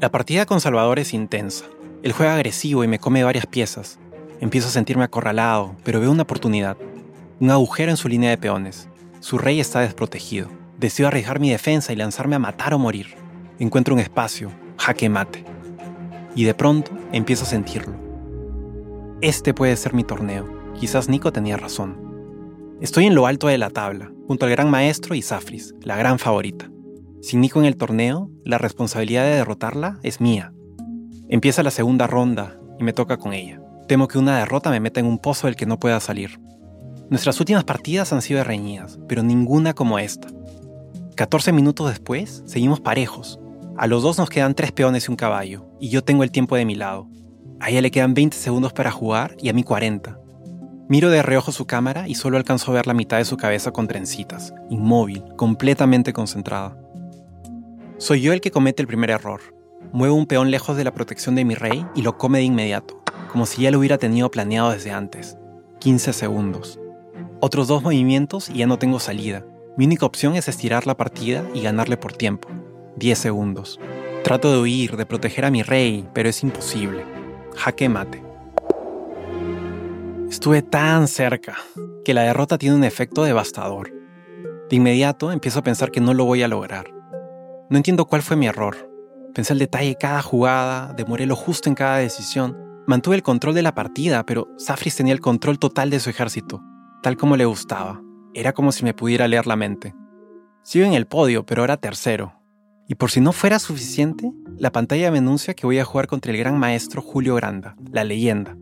La partida con Salvador es intensa. Él juega agresivo y me come varias piezas. Empiezo a sentirme acorralado, pero veo una oportunidad. Un agujero en su línea de peones. Su rey está desprotegido. Decido arriesgar mi defensa y lanzarme a matar o morir. Encuentro un espacio, jaque mate. Y de pronto empiezo a sentirlo. Este puede ser mi torneo. Quizás Nico tenía razón. Estoy en lo alto de la tabla, junto al gran maestro y Safris, la gran favorita. Sin Nico en el torneo, la responsabilidad de derrotarla es mía. Empieza la segunda ronda y me toca con ella. Temo que una derrota me meta en un pozo del que no pueda salir. Nuestras últimas partidas han sido reñidas, pero ninguna como esta. 14 minutos después, seguimos parejos. A los dos nos quedan tres peones y un caballo, y yo tengo el tiempo de mi lado. A ella le quedan 20 segundos para jugar y a mí 40. Miro de reojo su cámara y solo alcanzo a ver la mitad de su cabeza con trencitas, inmóvil, completamente concentrada. Soy yo el que comete el primer error. Muevo un peón lejos de la protección de mi rey y lo come de inmediato, como si ya lo hubiera tenido planeado desde antes. 15 segundos. Otros dos movimientos y ya no tengo salida. Mi única opción es estirar la partida y ganarle por tiempo. 10 segundos. Trato de huir, de proteger a mi rey, pero es imposible. Jaque mate. Estuve tan cerca que la derrota tiene un efecto devastador. De inmediato empiezo a pensar que no lo voy a lograr. No entiendo cuál fue mi error. Pensé el detalle de cada jugada, demoré lo justo en cada decisión. Mantuve el control de la partida, pero Safris tenía el control total de su ejército, tal como le gustaba. Era como si me pudiera leer la mente. Sigo en el podio, pero ahora tercero. Y por si no fuera suficiente, la pantalla me anuncia que voy a jugar contra el gran maestro Julio Granda, la leyenda.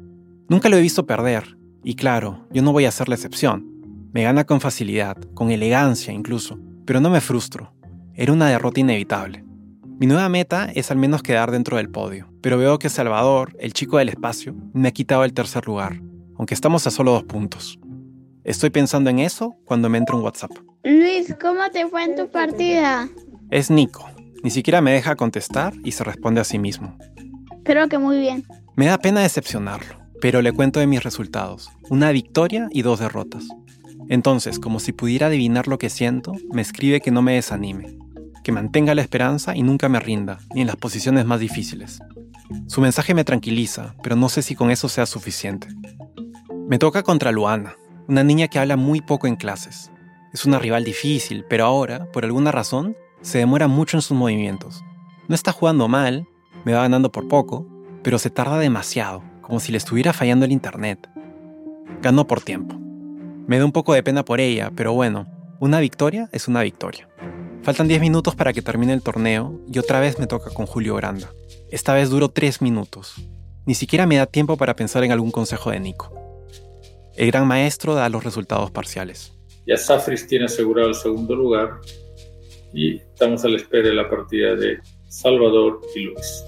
Nunca lo he visto perder, y claro, yo no voy a ser la excepción. Me gana con facilidad, con elegancia incluso, pero no me frustro. Era una derrota inevitable. Mi nueva meta es al menos quedar dentro del podio, pero veo que Salvador, el chico del espacio, me ha quitado el tercer lugar, aunque estamos a solo dos puntos. Estoy pensando en eso cuando me entra un WhatsApp. Luis, ¿cómo te fue en tu partida? Es Nico. Ni siquiera me deja contestar y se responde a sí mismo. Creo que muy bien. Me da pena decepcionarlo, pero le cuento de mis resultados. Una victoria y dos derrotas. Entonces, como si pudiera adivinar lo que siento, me escribe que no me desanime, que mantenga la esperanza y nunca me rinda, ni en las posiciones más difíciles. Su mensaje me tranquiliza, pero no sé si con eso sea suficiente. Me toca contra Luana, una niña que habla muy poco en clases. Es una rival difícil, pero ahora, por alguna razón, se demora mucho en sus movimientos. No está jugando mal, me va ganando por poco, pero se tarda demasiado, como si le estuviera fallando el internet. Ganó por tiempo. Me da un poco de pena por ella, pero bueno, una victoria es una victoria. Faltan 10 minutos para que termine el torneo y otra vez me toca con Julio Granda. Esta vez duró 3 minutos. Ni siquiera me da tiempo para pensar en algún consejo de Nico. El gran maestro da los resultados parciales. Ya Safris tiene asegurado el segundo lugar y estamos a la espera de la partida de Salvador y Luis.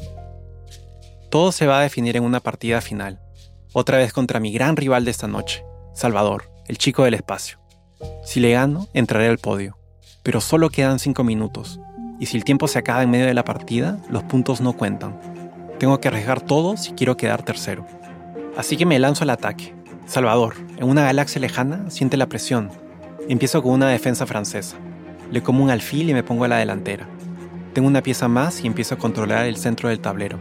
Todo se va a definir en una partida final, otra vez contra mi gran rival de esta noche, Salvador, el chico del espacio. Si le gano, entraré al podio, pero solo quedan 5 minutos, y si el tiempo se acaba en medio de la partida, los puntos no cuentan. Tengo que arriesgar todo si quiero quedar tercero. Así que me lanzo al ataque, Salvador, en una galaxia lejana, siente la presión. Empiezo con una defensa francesa. Le como un alfil y me pongo a la delantera. Tengo una pieza más y empiezo a controlar el centro del tablero.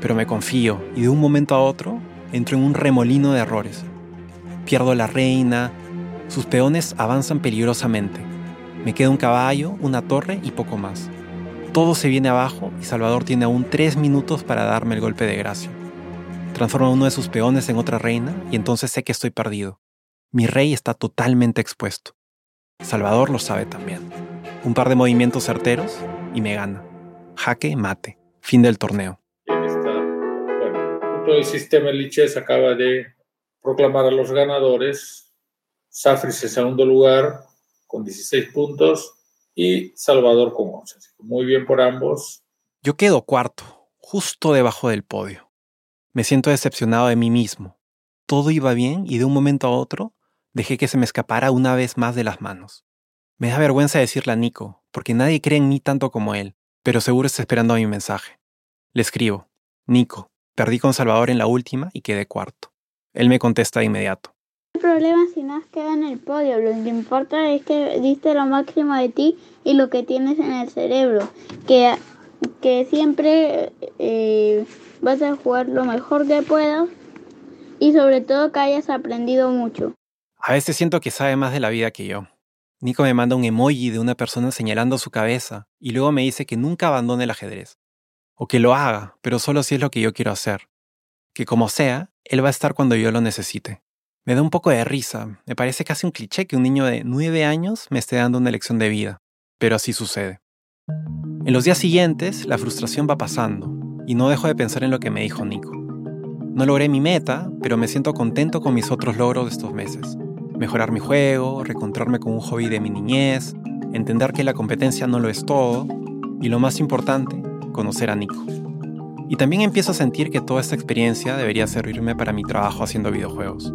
Pero me confío y de un momento a otro entro en un remolino de errores. Pierdo la reina, sus peones avanzan peligrosamente. Me queda un caballo, una torre y poco más. Todo se viene abajo y Salvador tiene aún tres minutos para darme el golpe de gracia. Transforma uno de sus peones en otra reina y entonces sé que estoy perdido. Mi rey está totalmente expuesto. Salvador lo sabe también. Un par de movimientos certeros y me gana. Jaque mate. Fin del torneo. bueno, todo el sistema Liches acaba de proclamar a los ganadores. Safris en segundo lugar con 16 puntos y Salvador con 11. Así que muy bien por ambos. Yo quedo cuarto, justo debajo del podio. Me siento decepcionado de mí mismo. Todo iba bien y de un momento a otro dejé que se me escapara una vez más de las manos. Me da vergüenza decirle a Nico, porque nadie cree en mí tanto como él, pero seguro está esperando mi mensaje. Le escribo, Nico, perdí con Salvador en la última y quedé cuarto. Él me contesta de inmediato. No hay problema si no has quedado en el podio, lo que importa es que diste lo máximo de ti y lo que tienes en el cerebro, que, que siempre eh, vas a jugar lo mejor que puedas y sobre todo que hayas aprendido mucho. A veces siento que sabe más de la vida que yo. Nico me manda un emoji de una persona señalando su cabeza y luego me dice que nunca abandone el ajedrez. O que lo haga, pero solo si es lo que yo quiero hacer. Que como sea, él va a estar cuando yo lo necesite. Me da un poco de risa, me parece casi un cliché que un niño de nueve años me esté dando una lección de vida, pero así sucede. En los días siguientes, la frustración va pasando, y no dejo de pensar en lo que me dijo Nico. No logré mi meta, pero me siento contento con mis otros logros de estos meses mejorar mi juego, reencontrarme con un hobby de mi niñez, entender que la competencia no lo es todo y lo más importante, conocer a Nico. Y también empiezo a sentir que toda esta experiencia debería servirme para mi trabajo haciendo videojuegos.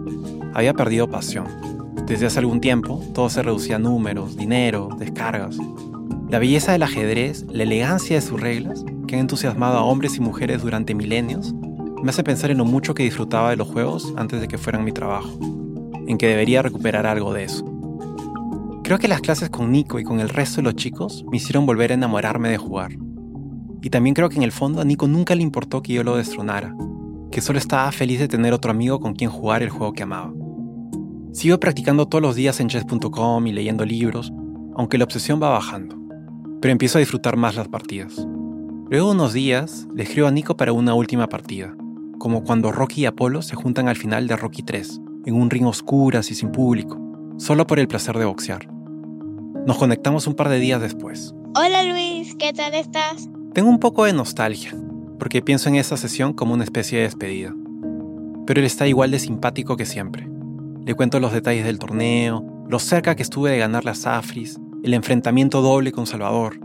Había perdido pasión. Desde hace algún tiempo todo se reducía a números, dinero, descargas. La belleza del ajedrez, la elegancia de sus reglas, que han entusiasmado a hombres y mujeres durante milenios, me hace pensar en lo mucho que disfrutaba de los juegos antes de que fueran mi trabajo en que debería recuperar algo de eso. Creo que las clases con Nico y con el resto de los chicos me hicieron volver a enamorarme de jugar. Y también creo que en el fondo a Nico nunca le importó que yo lo destronara, que solo estaba feliz de tener otro amigo con quien jugar el juego que amaba. Sigo practicando todos los días en chess.com y leyendo libros, aunque la obsesión va bajando, pero empiezo a disfrutar más las partidas. Luego de unos días, le escribo a Nico para una última partida, como cuando Rocky y Apolo se juntan al final de Rocky 3, en un ring oscuras y sin público, solo por el placer de boxear. Nos conectamos un par de días después. Hola Luis, ¿qué tal estás? Tengo un poco de nostalgia, porque pienso en esa sesión como una especie de despedida. Pero él está igual de simpático que siempre. Le cuento los detalles del torneo, lo cerca que estuve de ganar las Afris, el enfrentamiento doble con Salvador.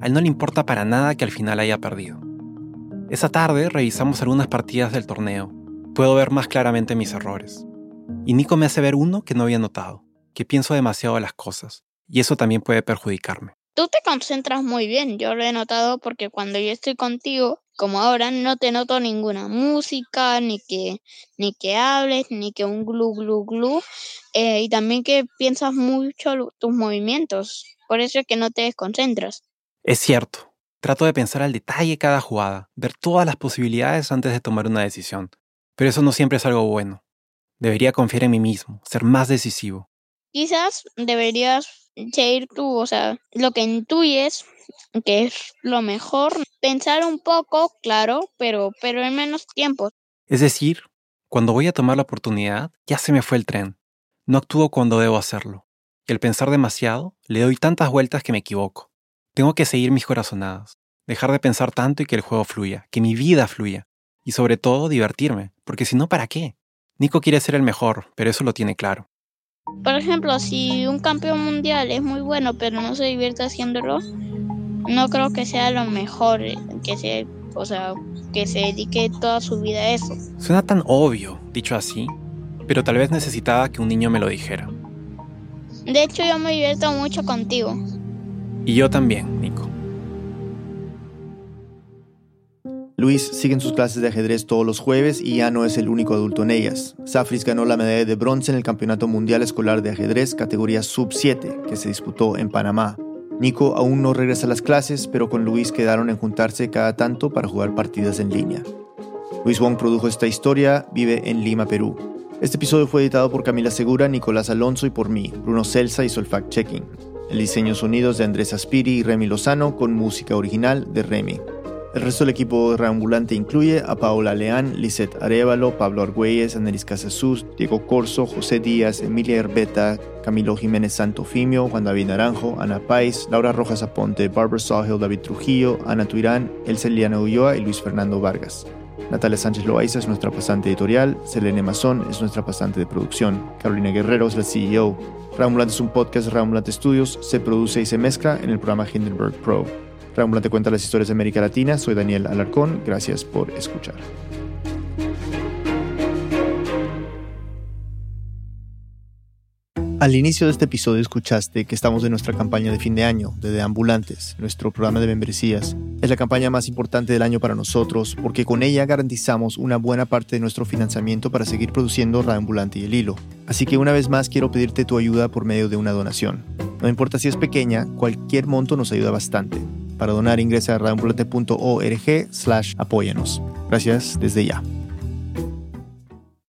A él no le importa para nada que al final haya perdido. Esa tarde revisamos algunas partidas del torneo. Puedo ver más claramente mis errores. Y Nico me hace ver uno que no había notado, que pienso demasiado las cosas, y eso también puede perjudicarme. Tú te concentras muy bien, yo lo he notado porque cuando yo estoy contigo, como ahora, no te noto ninguna música, ni que, ni que hables, ni que un glu glu glu, eh, y también que piensas mucho tus movimientos, por eso es que no te desconcentras. Es cierto, trato de pensar al detalle cada jugada, ver todas las posibilidades antes de tomar una decisión, pero eso no siempre es algo bueno. Debería confiar en mí mismo, ser más decisivo. Quizás deberías seguir tú, o sea, lo que intuyes, que es lo mejor, pensar un poco, claro, pero, pero en menos tiempo. Es decir, cuando voy a tomar la oportunidad, ya se me fue el tren. No actúo cuando debo hacerlo. Y al pensar demasiado, le doy tantas vueltas que me equivoco. Tengo que seguir mis corazonadas, dejar de pensar tanto y que el juego fluya, que mi vida fluya. Y sobre todo divertirme, porque si no, ¿para qué? Nico quiere ser el mejor, pero eso lo tiene claro. Por ejemplo, si un campeón mundial es muy bueno, pero no se divierte haciéndolo, no creo que sea lo mejor que se, o sea, que se dedique toda su vida a eso. Suena tan obvio, dicho así, pero tal vez necesitaba que un niño me lo dijera. De hecho, yo me divierto mucho contigo. Y yo también, Nico. Luis sigue en sus clases de ajedrez todos los jueves y ya no es el único adulto en ellas. Safris ganó la medalla de bronce en el Campeonato Mundial Escolar de Ajedrez categoría Sub-7 que se disputó en Panamá. Nico aún no regresa a las clases, pero con Luis quedaron en juntarse cada tanto para jugar partidas en línea. Luis Wong produjo esta historia, vive en Lima, Perú. Este episodio fue editado por Camila Segura, Nicolás Alonso y por mí, Bruno Celsa hizo el fact-checking. El diseño sonidos de Andrés Aspiri y Remy Lozano con música original de Remy. El resto del equipo reambulante incluye a Paola Leán, Lisette Arevalo, Pablo Argüelles, Anelis Casasus, Diego Corso, José Díaz, Emilia Herbeta, Camilo Jiménez Santofimio, Juan David Naranjo, Ana Pais, Laura Rojas Aponte, Barbara Sawhill, David Trujillo, Ana Tuirán, Elsa Eliana Ulloa y Luis Fernando Vargas. Natalia Sánchez Loaiza es nuestra pasante editorial, Selene Mazón es nuestra pasante de producción, Carolina Guerrero es la CEO. Rambulante es un podcast Rambulante Studios, se produce y se mezcla en el programa Hindenburg Pro. Rambulante cuenta las historias de América Latina, soy Daniel Alarcón, gracias por escuchar. Al inicio de este episodio escuchaste que estamos en nuestra campaña de fin de año, de Deambulantes, nuestro programa de membresías. Es la campaña más importante del año para nosotros porque con ella garantizamos una buena parte de nuestro financiamiento para seguir produciendo Reambulante y el hilo. Así que una vez más quiero pedirte tu ayuda por medio de una donación. No importa si es pequeña, cualquier monto nos ayuda bastante. Para donar ingresa a reambulante.org slash apóyanos. Gracias desde ya.